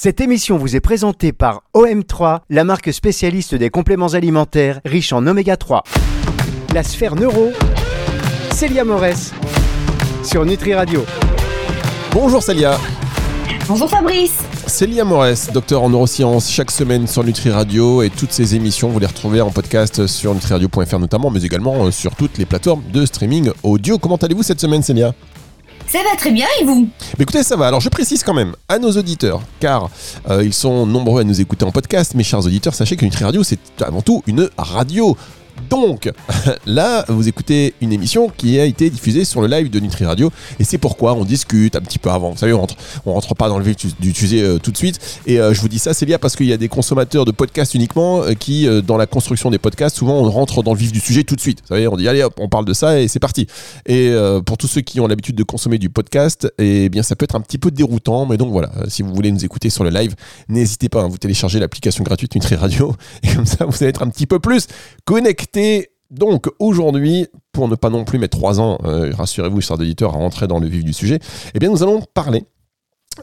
Cette émission vous est présentée par OM3, la marque spécialiste des compléments alimentaires riches en oméga 3. La sphère neuro, Célia Morès, sur Nutri Radio. Bonjour Célia. Bonjour Fabrice. Célia Morès, docteur en neurosciences, chaque semaine sur Nutri Radio et toutes ces émissions, vous les retrouvez en podcast sur nutriradio.fr notamment, mais également euh, sur toutes les plateformes de streaming audio. Comment allez-vous cette semaine Célia? Ça va très bien et vous Écoutez, ça va. Alors je précise quand même à nos auditeurs, car euh, ils sont nombreux à nous écouter en podcast, mes chers auditeurs, sachez Nutri Radio, c'est avant tout une radio. Donc, là, vous écoutez une émission qui a été diffusée sur le live de Nutri Radio, et c'est pourquoi on discute un petit peu avant. Vous savez, on rentre, rentre pas dans le vif du sujet euh, tout de suite. Et euh, je vous dis ça, c'est lié parce qu'il y a des consommateurs de podcasts uniquement euh, qui, dans la construction des podcasts, souvent on rentre dans le vif du sujet tout de suite. Vous savez, on dit allez hop, on parle de ça et c'est parti. Et pour tous ceux qui ont l'habitude de consommer du podcast, eh bien ça peut être un petit peu déroutant, mais donc voilà, si vous voulez nous écouter sur le live, n'hésitez pas, à hein, vous télécharger l'application gratuite Nutri Radio, et comme ça vous allez être un petit peu plus connecté donc aujourd'hui, pour ne pas non plus mettre trois ans, euh, rassurez-vous, chers auditeurs, à rentrer dans le vif du sujet, eh bien nous allons parler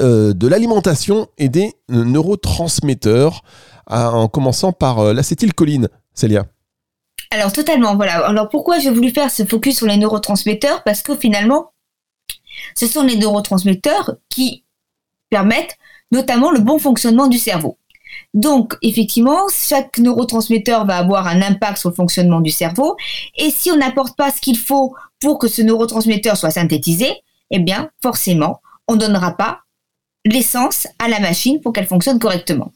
euh, de l'alimentation et des neurotransmetteurs, en commençant par euh, l'acétylcholine, Célia. Alors totalement, voilà. Alors pourquoi j'ai voulu faire ce focus sur les neurotransmetteurs? Parce que finalement, ce sont les neurotransmetteurs qui permettent notamment le bon fonctionnement du cerveau. Donc, effectivement, chaque neurotransmetteur va avoir un impact sur le fonctionnement du cerveau. Et si on n'apporte pas ce qu'il faut pour que ce neurotransmetteur soit synthétisé, eh bien, forcément, on ne donnera pas l'essence à la machine pour qu'elle fonctionne correctement.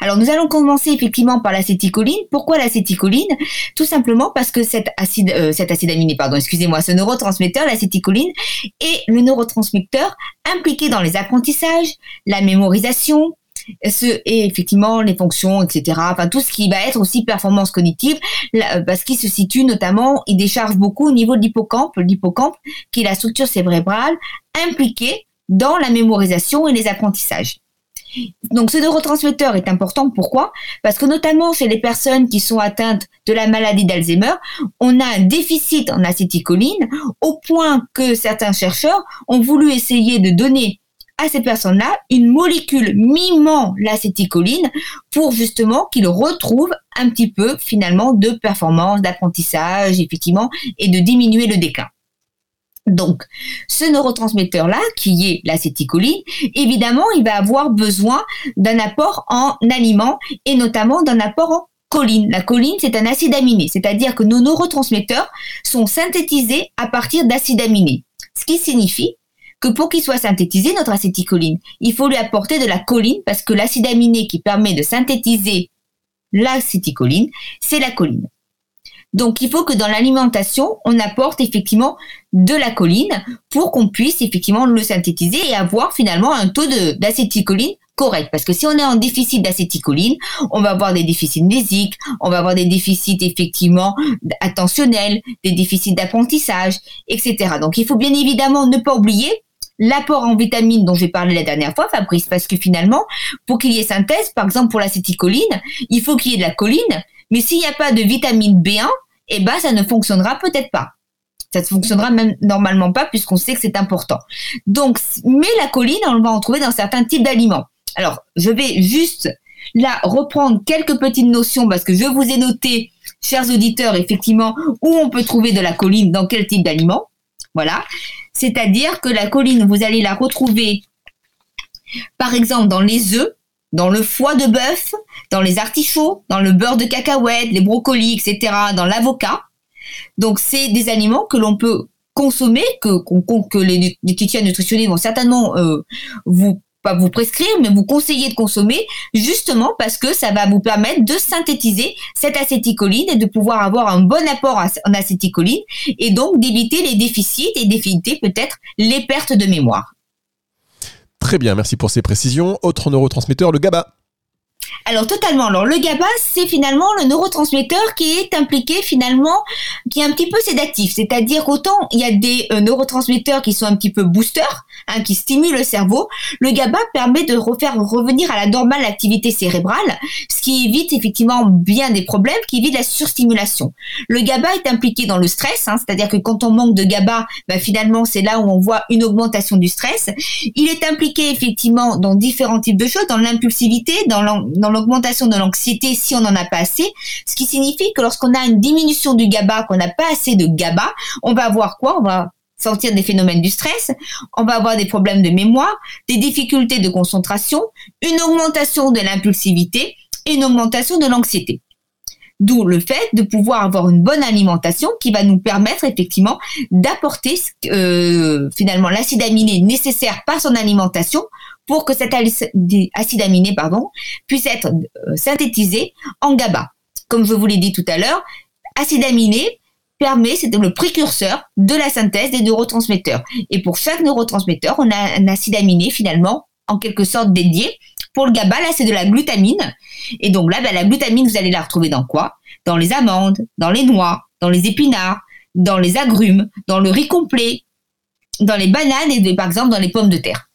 Alors nous allons commencer effectivement par l'acétycholine. Pourquoi l'acétycholine Tout simplement parce que cet acide, euh, cet acide aminé, pardon, excusez-moi, ce neurotransmetteur, l'acétycholine, est le neurotransmetteur impliqué dans les apprentissages, la mémorisation, ce, et effectivement les fonctions, etc. Enfin tout ce qui va être aussi performance cognitive, parce qu'il se situe notamment, il décharge beaucoup au niveau de l'hippocampe, l'hippocampe qui est la structure cérébrale impliquée dans la mémorisation et les apprentissages. Donc ce neurotransmetteur est important. Pourquoi? Parce que notamment chez les personnes qui sont atteintes de la maladie d'Alzheimer, on a un déficit en acétycholine au point que certains chercheurs ont voulu essayer de donner à ces personnes-là une molécule mimant l'acétycholine pour justement qu'ils retrouvent un petit peu finalement de performance, d'apprentissage, effectivement, et de diminuer le déclin. Donc, ce neurotransmetteur-là, qui est l'acétycholine, évidemment, il va avoir besoin d'un apport en aliments et notamment d'un apport en choline. La choline, c'est un acide aminé, c'est-à-dire que nos neurotransmetteurs sont synthétisés à partir d'acides aminés. Ce qui signifie pour qu'il soit synthétisé, notre acétycholine, il faut lui apporter de la choline parce que l'acide aminé qui permet de synthétiser l'acétycholine, c'est la choline. Donc, il faut que dans l'alimentation, on apporte effectivement de la choline pour qu'on puisse effectivement le synthétiser et avoir finalement un taux d'acétycholine correct. Parce que si on est en déficit d'acétycholine, on va avoir des déficits nésiques, on va avoir des déficits effectivement attentionnels, des déficits d'apprentissage, etc. Donc, il faut bien évidemment ne pas oublier l'apport en vitamines dont j'ai parlé la dernière fois, Fabrice, parce que finalement, pour qu'il y ait synthèse, par exemple pour l'acétycholine, il faut qu'il y ait de la choline, mais s'il n'y a pas de vitamine B1, eh ben ça ne fonctionnera peut-être pas. Ça ne fonctionnera même normalement pas puisqu'on sait que c'est important. Donc, mais la choline, on va en trouver dans certains types d'aliments. Alors, je vais juste là reprendre quelques petites notions parce que je vous ai noté, chers auditeurs, effectivement, où on peut trouver de la choline dans quel type d'aliments. Voilà. C'est-à-dire que la choline, vous allez la retrouver, par exemple, dans les œufs, dans le foie de bœuf, dans les artichauts, dans le beurre de cacahuète, les brocolis, etc., dans l'avocat. Donc, c'est des aliments que l'on peut consommer, que, les diététiciens nutritionnistes vont certainement euh, vous pas vous prescrire, mais vous conseiller de consommer justement parce que ça va vous permettre de synthétiser cette acétycholine et de pouvoir avoir un bon apport en acétycholine et donc d'éviter les déficits et d'éviter peut-être les pertes de mémoire. Très bien, merci pour ces précisions. Autre neurotransmetteur, le GABA. Alors totalement. Alors le GABA, c'est finalement le neurotransmetteur qui est impliqué finalement, qui est un petit peu sédatif. C'est-à-dire qu'autant il y a des euh, neurotransmetteurs qui sont un petit peu boosters, hein, qui stimulent le cerveau, le GABA permet de refaire revenir à la normale activité cérébrale, ce qui évite effectivement bien des problèmes, qui évite la surstimulation. Le GABA est impliqué dans le stress, hein, c'est-à-dire que quand on manque de GABA, ben, finalement c'est là où on voit une augmentation du stress. Il est impliqué effectivement dans différents types de choses, dans l'impulsivité, dans l'augmentation de l'anxiété si on n'en a pas assez, ce qui signifie que lorsqu'on a une diminution du GABA, qu'on n'a pas assez de GABA, on va avoir quoi? On va sortir des phénomènes du stress, on va avoir des problèmes de mémoire, des difficultés de concentration, une augmentation de l'impulsivité et une augmentation de l'anxiété. D'où le fait de pouvoir avoir une bonne alimentation qui va nous permettre effectivement d'apporter euh, finalement l'acide aminé nécessaire par son alimentation pour que cet acide aminé pardon, puisse être euh, synthétisé en GABA. Comme je vous l'ai dit tout à l'heure, acide aminé permet, c'est le précurseur de la synthèse des neurotransmetteurs. Et pour chaque neurotransmetteur, on a un acide aminé finalement en quelque sorte dédié. Pour le GABA, là, c'est de la glutamine. Et donc là, ben, la glutamine, vous allez la retrouver dans quoi? Dans les amandes, dans les noix, dans les épinards, dans les agrumes, dans le riz complet, dans les bananes et par exemple dans les pommes de terre.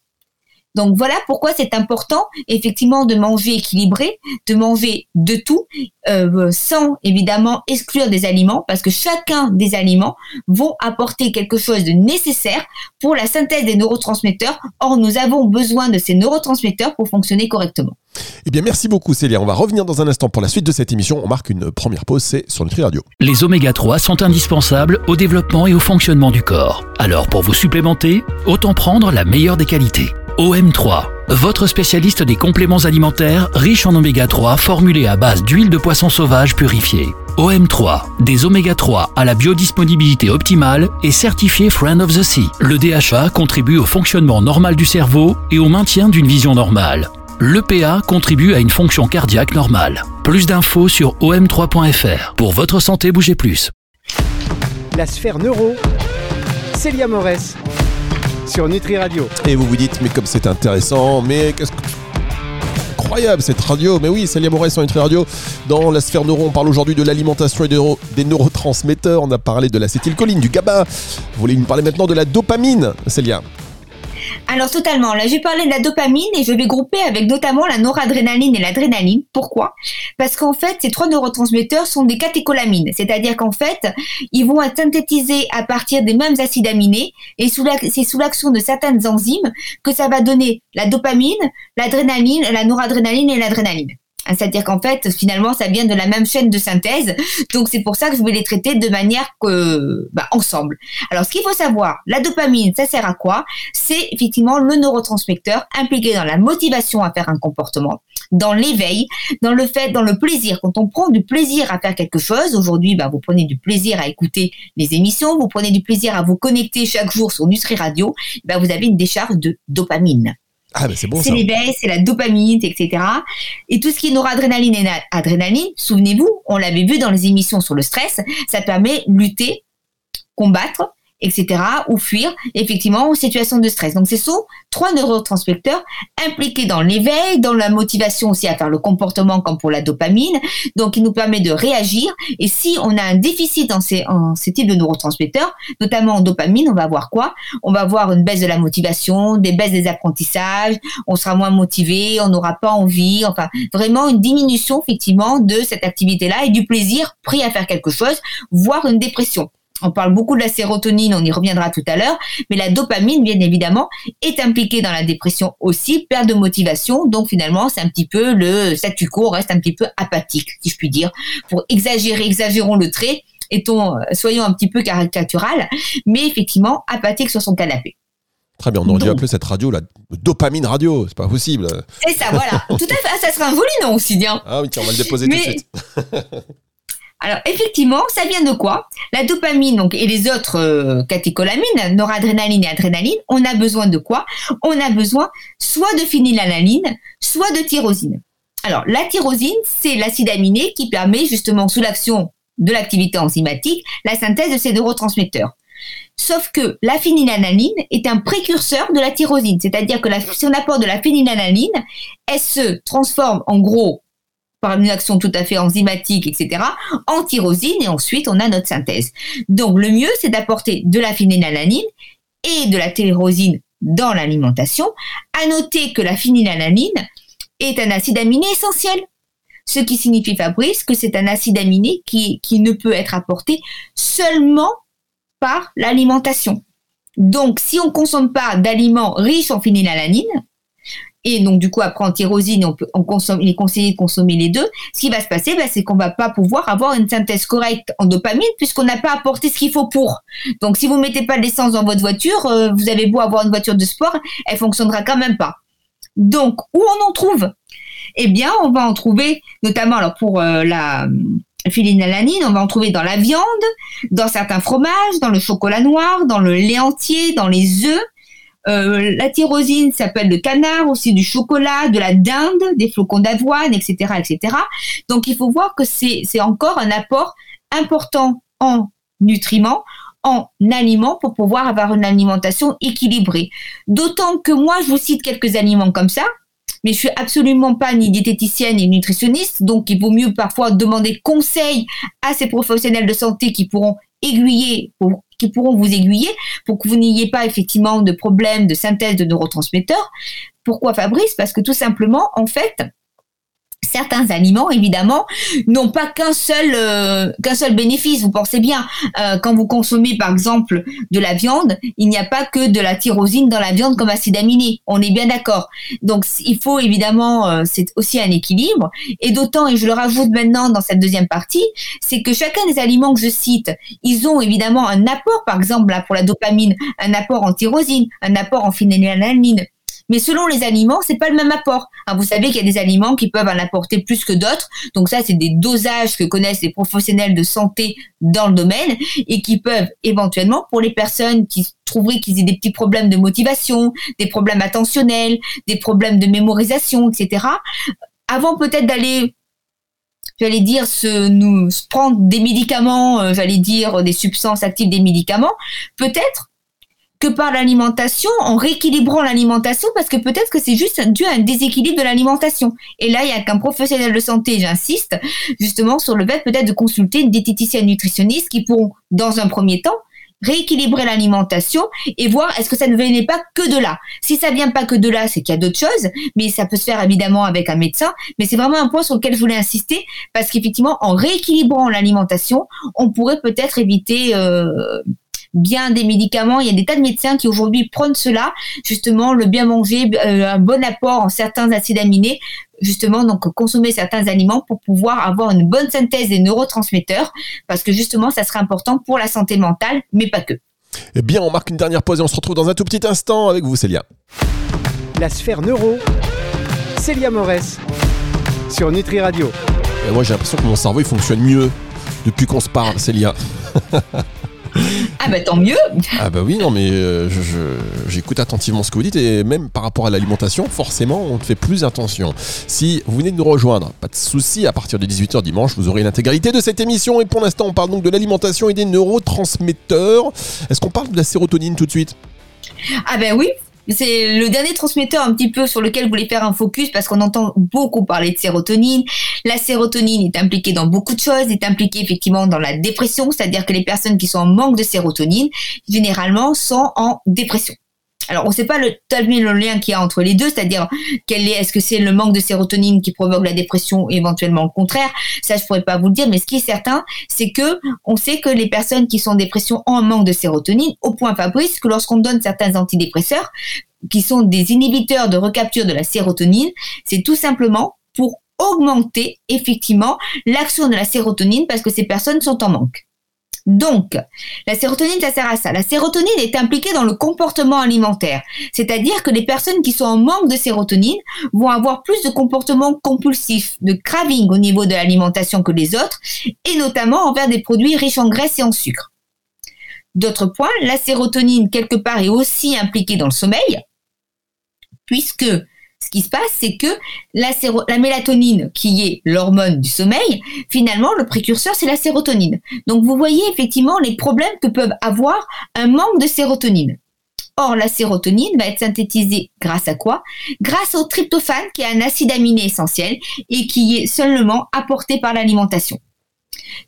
Donc voilà pourquoi c'est important effectivement de manger équilibré, de manger de tout, euh, sans évidemment exclure des aliments, parce que chacun des aliments vont apporter quelque chose de nécessaire pour la synthèse des neurotransmetteurs. Or, nous avons besoin de ces neurotransmetteurs pour fonctionner correctement. Eh bien, merci beaucoup Célia. On va revenir dans un instant pour la suite de cette émission. On marque une première pause, c'est sur Nutri Radio. Les oméga 3 sont indispensables au développement et au fonctionnement du corps. Alors, pour vous supplémenter, autant prendre la meilleure des qualités. OM3, votre spécialiste des compléments alimentaires riches en oméga 3 formulés à base d'huile de poisson sauvage purifiée. OM3, des oméga 3 à la biodisponibilité optimale et certifié Friend of the Sea. Le DHA contribue au fonctionnement normal du cerveau et au maintien d'une vision normale. L'EPA contribue à une fonction cardiaque normale. Plus d'infos sur om3.fr. Pour votre santé, bougez plus. La sphère neuro, Célia Morès sur Nutri Radio. Et vous vous dites, mais comme c'est intéressant, mais qu'est-ce que. Incroyable cette radio, mais oui, Célia Moret sur Nutri Radio. Dans la sphère neuro, on parle aujourd'hui de l'alimentation et des neurotransmetteurs. On a parlé de l'acétylcholine, du GABA. Vous voulez nous parler maintenant de la dopamine, Célia? Alors totalement. Là, je vais parler de la dopamine et je vais grouper avec notamment la noradrénaline et l'adrénaline. Pourquoi? Parce qu'en fait, ces trois neurotransmetteurs sont des catécholamines, c'est-à-dire qu'en fait, ils vont être synthétisés à partir des mêmes acides aminés et c'est sous l'action de certaines enzymes que ça va donner la dopamine, l'adrénaline, la noradrénaline et l'adrénaline. Hein, c'est-à-dire qu'en fait, finalement, ça vient de la même chaîne de synthèse. Donc, c'est pour ça que je vais les traiter de manière que, bah, ensemble. Alors, ce qu'il faut savoir, la dopamine, ça sert à quoi? C'est effectivement le neurotransmetteur impliqué dans la motivation à faire un comportement, dans l'éveil, dans le fait, dans le plaisir. Quand on prend du plaisir à faire quelque chose, aujourd'hui, bah, vous prenez du plaisir à écouter les émissions, vous prenez du plaisir à vous connecter chaque jour sur Nutri Radio, bah, vous avez une décharge de dopamine. Ah, ben c'est bon C'est l'éveil, c'est la dopamine, etc. Et tout ce qui est noradrénaline et adrénaline, souvenez-vous, on l'avait vu dans les émissions sur le stress, ça permet lutter, combattre etc., ou fuir effectivement en situation de stress. Donc, ce sont trois neurotransmetteurs impliqués dans l'éveil, dans la motivation aussi à faire le comportement comme pour la dopamine. Donc, il nous permet de réagir. Et si on a un déficit dans ces, en ces types de neurotransmetteurs, notamment en dopamine, on va voir quoi? On va voir une baisse de la motivation, des baisses des apprentissages, on sera moins motivé, on n'aura pas envie, enfin, vraiment une diminution effectivement de cette activité-là et du plaisir pris à faire quelque chose, voire une dépression. On parle beaucoup de la sérotonine, on y reviendra tout à l'heure, mais la dopamine, bien évidemment, est impliquée dans la dépression aussi, perte de motivation. Donc finalement, c'est un petit peu le statu quo, on reste un petit peu apathique, si je puis dire. Pour exagérer, exagérons le trait, étant, euh, soyons un petit peu caricatural, mais effectivement, apathique sur son canapé. Très bien, on aurait dû appeler cette radio la dopamine radio, c'est pas possible. C'est ça, voilà. Tout à fait, ah, ça serait un joli nom aussi, bien. Ah oui, tiens, on va le déposer tout de suite. Alors effectivement, ça vient de quoi? La dopamine donc et les autres euh, catécholamines, noradrénaline et adrénaline, on a besoin de quoi? On a besoin soit de phénylalanine, soit de tyrosine. Alors la tyrosine, c'est l'acide aminé qui permet justement sous l'action de l'activité enzymatique la synthèse de ces neurotransmetteurs. Sauf que la phénylalanine est un précurseur de la tyrosine, c'est-à-dire que si on apporte de la phénylalanine, elle se transforme en gros par une action tout à fait enzymatique, etc., en tyrosine et ensuite on a notre synthèse. Donc le mieux, c'est d'apporter de la phénylalanine et de la tyrosine dans l'alimentation. À noter que la phénylalanine est un acide aminé essentiel. Ce qui signifie, Fabrice, que c'est un acide aminé qui, qui ne peut être apporté seulement par l'alimentation. Donc, si on ne consomme pas d'aliments riches en phénylalanine, et donc du coup après en tyrosine on, on il est conseillé de consommer les deux. Ce qui va se passer, bah, c'est qu'on va pas pouvoir avoir une synthèse correcte en dopamine puisqu'on n'a pas apporté ce qu'il faut pour. Donc si vous mettez pas de l'essence dans votre voiture, euh, vous avez beau avoir une voiture de sport, elle fonctionnera quand même pas. Donc où on en trouve? Eh bien, on va en trouver notamment pour euh, la phénylalanine, on va en trouver dans la viande, dans certains fromages, dans le chocolat noir, dans le lait entier, dans les œufs. Euh, la tyrosine s'appelle le canard, aussi du chocolat, de la dinde, des flocons d'avoine, etc., etc. Donc il faut voir que c'est encore un apport important en nutriments, en aliments pour pouvoir avoir une alimentation équilibrée. D'autant que moi, je vous cite quelques aliments comme ça, mais je suis absolument pas ni diététicienne ni nutritionniste, donc il vaut mieux parfois demander conseil à ces professionnels de santé qui pourront aiguiller, qui pourront vous aiguiller pour que vous n'ayez pas effectivement de problème de synthèse de neurotransmetteurs. Pourquoi Fabrice? Parce que tout simplement, en fait, certains aliments, évidemment, n'ont pas qu'un seul euh, qu'un seul bénéfice. Vous pensez bien, euh, quand vous consommez par exemple de la viande, il n'y a pas que de la tyrosine dans la viande comme acide aminé. On est bien d'accord. Donc il faut évidemment, euh, c'est aussi un équilibre. Et d'autant, et je le rajoute maintenant dans cette deuxième partie, c'est que chacun des aliments que je cite, ils ont évidemment un apport, par exemple là, pour la dopamine, un apport en tyrosine, un apport en phénylalanine mais selon les aliments, c'est pas le même apport. Vous savez qu'il y a des aliments qui peuvent en apporter plus que d'autres. Donc ça, c'est des dosages que connaissent les professionnels de santé dans le domaine et qui peuvent éventuellement, pour les personnes qui trouveraient qu'ils aient des petits problèmes de motivation, des problèmes attentionnels, des problèmes de mémorisation, etc. Avant peut-être d'aller j'allais dire, se, nous prendre des médicaments, euh, j'allais dire des substances actives des médicaments, peut-être que par l'alimentation, en rééquilibrant l'alimentation, parce que peut-être que c'est juste dû à un déséquilibre de l'alimentation. Et là, il y a qu'un professionnel de santé, j'insiste, justement sur le fait peut-être de consulter une diététicienne nutritionniste qui pourront, dans un premier temps, rééquilibrer l'alimentation et voir est-ce que ça ne venait pas que de là. Si ça vient pas que de là, c'est qu'il y a d'autres choses, mais ça peut se faire évidemment avec un médecin. Mais c'est vraiment un point sur lequel je voulais insister parce qu'effectivement, en rééquilibrant l'alimentation, on pourrait peut-être éviter euh, bien des médicaments. Il y a des tas de médecins qui aujourd'hui prennent cela, justement le bien manger, euh, un bon apport en certains acides aminés, justement donc consommer certains aliments pour pouvoir avoir une bonne synthèse des neurotransmetteurs, parce que justement ça serait important pour la santé mentale, mais pas que. Eh bien, on marque une dernière pause et on se retrouve dans un tout petit instant avec vous, Célia. La sphère neuro, Célia Morès, sur Nutri Radio. Et moi, j'ai l'impression que mon cerveau il fonctionne mieux depuis qu'on se parle, Célia. Ah bah tant mieux Ah bah oui, non mais euh, j'écoute attentivement ce que vous dites et même par rapport à l'alimentation, forcément, on fait plus attention. Si vous venez de nous rejoindre, pas de souci, à partir de 18h dimanche, vous aurez l'intégralité de cette émission et pour l'instant, on parle donc de l'alimentation et des neurotransmetteurs. Est-ce qu'on parle de la sérotonine tout de suite? Ah ben oui, c'est le dernier transmetteur un petit peu sur lequel vous voulez faire un focus parce qu'on entend beaucoup parler de sérotonine. La sérotonine est impliquée dans beaucoup de choses, est impliquée effectivement dans la dépression, c'est-à-dire que les personnes qui sont en manque de sérotonine, généralement, sont en dépression. Alors, on ne sait pas le, le lien qu'il y a entre les deux, c'est-à-dire quel est, est-ce que c'est le manque de sérotonine qui provoque la dépression, éventuellement le contraire? Ça, je pourrais pas vous le dire, mais ce qui est certain, c'est que on sait que les personnes qui sont en dépression ont un manque de sérotonine, au point Fabrice que lorsqu'on donne certains antidépresseurs, qui sont des inhibiteurs de recapture de la sérotonine, c'est tout simplement pour augmenter effectivement l'action de la sérotonine parce que ces personnes sont en manque. Donc, la sérotonine, ça sert à ça. La sérotonine est impliquée dans le comportement alimentaire. C'est-à-dire que les personnes qui sont en manque de sérotonine vont avoir plus de comportements compulsifs, de craving au niveau de l'alimentation que les autres, et notamment envers des produits riches en graisse et en sucre. D'autre point, la sérotonine, quelque part, est aussi impliquée dans le sommeil, puisque ce qui se passe, c'est que la, la, mélatonine, qui est l'hormone du sommeil, finalement, le précurseur, c'est la sérotonine. Donc, vous voyez effectivement les problèmes que peuvent avoir un manque de sérotonine. Or, la sérotonine va être synthétisée grâce à quoi? Grâce au tryptophane, qui est un acide aminé essentiel et qui est seulement apporté par l'alimentation.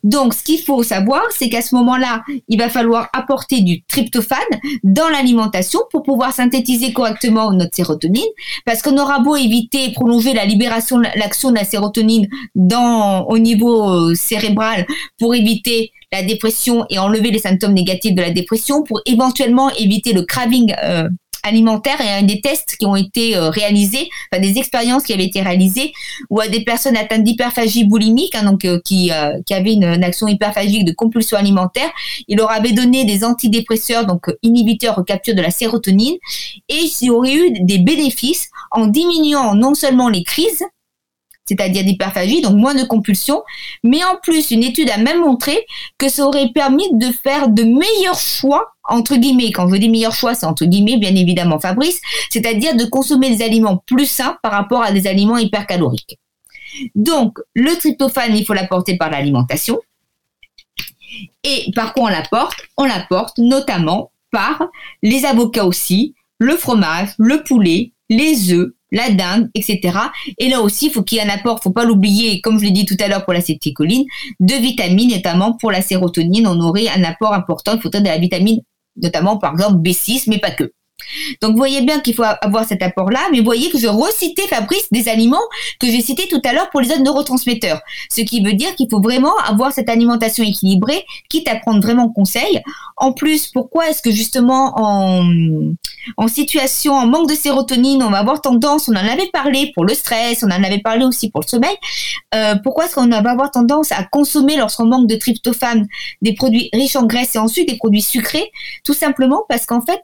Donc, ce qu'il faut savoir, c'est qu'à ce moment-là, il va falloir apporter du tryptophane dans l'alimentation pour pouvoir synthétiser correctement notre sérotonine, parce qu'on aura beau éviter et prolonger la libération, l'action de la sérotonine dans, au niveau euh, cérébral pour éviter la dépression et enlever les symptômes négatifs de la dépression, pour éventuellement éviter le craving euh, alimentaire et un des tests qui ont été euh, réalisés, enfin des expériences qui avaient été réalisées, où à des personnes atteintes d'hyperphagie boulimique, hein, donc euh, qui, euh, qui avaient une, action hyperphagique de compulsion alimentaire, il leur avait donné des antidépresseurs, donc inhibiteurs au capture de la sérotonine, et il y aurait eu des bénéfices en diminuant non seulement les crises, c'est-à-dire d'hyperphagie, donc moins de compulsions. Mais en plus, une étude a même montré que ça aurait permis de faire de meilleurs choix, entre guillemets. Quand je dis meilleurs choix, c'est entre guillemets, bien évidemment, Fabrice, c'est-à-dire de consommer des aliments plus sains par rapport à des aliments hypercaloriques. Donc, le tryptophane, il faut l'apporter par l'alimentation. Et par quoi on l'apporte? On l'apporte notamment par les avocats aussi, le fromage, le poulet, les œufs, la dinde, etc. Et là aussi, il faut qu'il y ait un apport, faut pas l'oublier, comme je l'ai dit tout à l'heure pour l'acétylcholine, de vitamines, notamment pour la sérotonine, on aurait un apport important, il faudrait de la vitamine, notamment par exemple B6, mais pas que. Donc, vous voyez bien qu'il faut avoir cet apport-là, mais vous voyez que je recitais, Fabrice, des aliments que j'ai cités tout à l'heure pour les autres neurotransmetteurs. Ce qui veut dire qu'il faut vraiment avoir cette alimentation équilibrée, quitte à prendre vraiment conseil. En plus, pourquoi est-ce que justement en, situation, en manque de sérotonine, on va avoir tendance, on en avait parlé pour le stress, on en avait parlé aussi pour le sommeil, euh, pourquoi est-ce qu'on va avoir tendance à consommer lorsqu'on manque de tryptophane des produits riches en graisse et ensuite des produits sucrés? Tout simplement parce qu'en fait,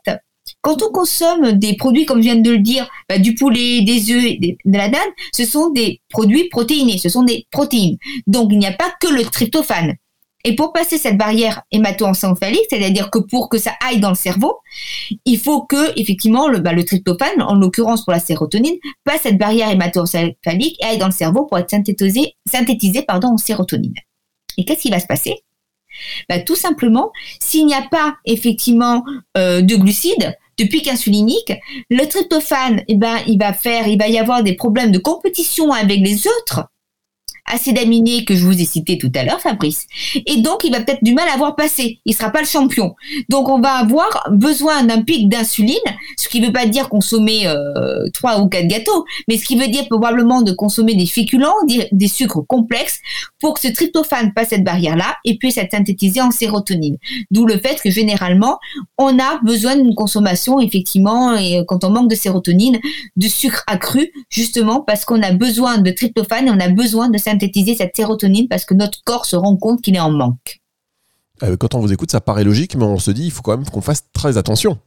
quand on consomme des produits, comme je viens de le dire, bah, du poulet, des œufs, de la dinde, ce sont des produits protéinés, ce sont des protéines. Donc, il n'y a pas que le tryptophane. Et pour passer cette barrière hémato-encéphalique, c'est-à-dire que pour que ça aille dans le cerveau, il faut que, effectivement, le, bah, tryptophane, en l'occurrence pour la sérotonine, passe cette barrière hémato-encéphalique et aille dans le cerveau pour être synthétisé, synthétisé en sérotonine. Et qu'est-ce qui va se passer? Bah, Tout simplement, s'il n'y a pas effectivement euh, de glucides, de pic insulinique, le tryptophane, eh ben, il va faire, il va y avoir des problèmes de compétition avec les autres acide aminé que je vous ai cité tout à l'heure, Fabrice. Et donc, il va peut-être du mal à voir passer. Il sera pas le champion. Donc, on va avoir besoin d'un pic d'insuline, ce qui ne veut pas dire consommer euh, trois ou quatre gâteaux, mais ce qui veut dire probablement de consommer des féculents, des, sucres complexes, pour que ce tryptophane passe cette barrière-là et puisse être synthétisé en sérotonine. D'où le fait que généralement, on a besoin d'une consommation, effectivement, et quand on manque de sérotonine, de sucre accru, justement parce qu'on a besoin de tryptophane et on a besoin de synthétiser cette sérotonine parce que notre corps se rend compte qu'il est en manque. Euh, quand on vous écoute, ça paraît logique, mais on se dit, il faut quand même qu'on fasse très attention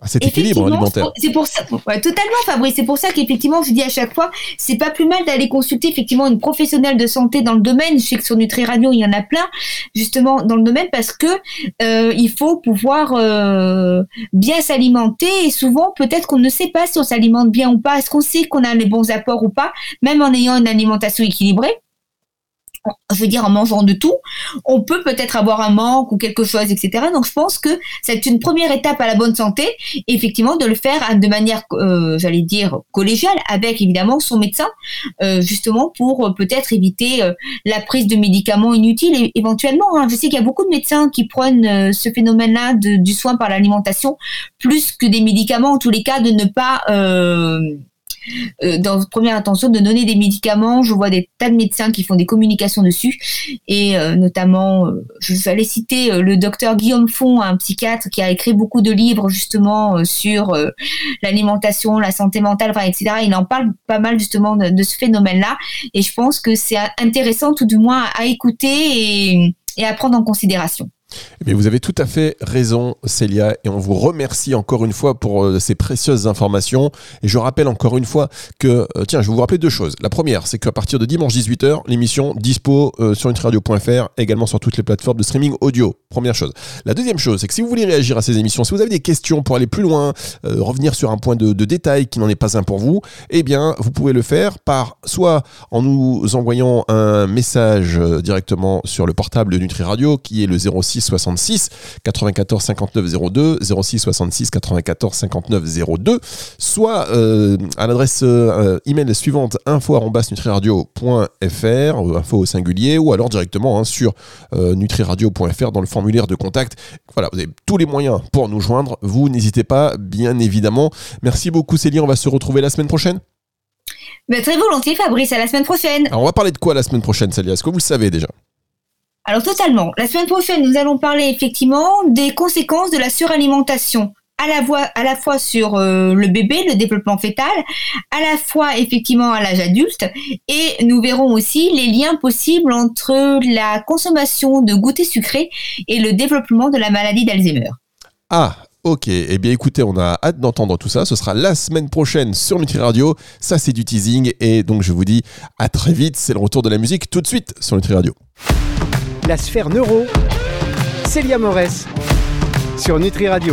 à cet équilibre alimentaire. C'est pour ça, totalement, Fabrice. C'est pour ça qu'effectivement, je dis à chaque fois, c'est pas plus mal d'aller consulter effectivement une professionnelle de santé dans le domaine. Je sais que sur Nutri Radio, il y en a plein, justement dans le domaine, parce que euh, il faut pouvoir euh, bien s'alimenter. Et souvent, peut-être qu'on ne sait pas si on s'alimente bien ou pas. Est-ce qu'on sait qu'on a les bons apports ou pas, même en ayant une alimentation équilibrée? Je veux dire en mangeant de tout, on peut peut-être avoir un manque ou quelque chose, etc. Donc je pense que c'est une première étape à la bonne santé, effectivement, de le faire de manière, euh, j'allais dire, collégiale, avec évidemment son médecin, euh, justement pour euh, peut-être éviter la prise de médicaments inutiles éventuellement. Hein. Je sais qu'il y a beaucoup de médecins qui prennent ce phénomène-là du soin par l'alimentation plus que des médicaments, en tous les cas, de ne pas euh, dans première attention de donner des médicaments. Je vois des tas de médecins qui font des communications dessus et euh, notamment, euh, je vais citer le docteur Guillaume Font, un psychiatre qui a écrit beaucoup de livres justement sur l'alimentation, la santé mentale, etc. Il en parle pas mal justement de, ce phénomène-là et je pense que c'est intéressant tout du moins à écouter et à prendre en considération. Mais vous avez tout à fait raison, Célia, et on vous remercie encore une fois pour euh, ces précieuses informations. Et je rappelle encore une fois que, euh, tiens, je vais vous rappeler deux choses. La première, c'est qu'à partir de dimanche 18h, l'émission dispo euh, sur nutriradio.fr, également sur toutes les plateformes de streaming audio. Première chose. La deuxième chose, c'est que si vous voulez réagir à ces émissions, si vous avez des questions pour aller plus loin, revenir sur un point de, de détail qui n'en est pas un pour vous, eh bien, vous pouvez le faire par soit en nous envoyant un message directement sur le portable de Nutri Radio, qui est le 06 06 66 94 59 02, 06 66 94 59 02, soit euh, à l'adresse euh, email suivante info@nutriradio.fr, ou info au singulier, ou alors directement hein, sur euh, nutriradio.fr dans le formulaire de contact. Voilà, vous avez tous les moyens pour nous joindre. Vous n'hésitez pas, bien évidemment. Merci beaucoup Céline, on va se retrouver la semaine prochaine. Mais très volontiers, Fabrice, à la semaine prochaine. Alors on va parler de quoi la semaine prochaine, Célia? Est-ce que vous le savez déjà? Alors totalement. La semaine prochaine, nous allons parler effectivement des conséquences de la suralimentation. À la, fois, sur euh, le bébé, le développement fœtal, à la fois effectivement à l'âge adulte, et nous verrons aussi les liens possibles entre la consommation de goûter sucré et le développement de la maladie d'Alzheimer. Ah, Ok, eh bien écoutez, on a hâte d'entendre tout ça. Ce sera la semaine prochaine sur Nutri Radio. Ça, c'est du teasing. Et donc, je vous dis à très vite. C'est le retour de la musique tout de suite sur Nutri Radio. La sphère neuro, Célia Morès sur Nutri Radio.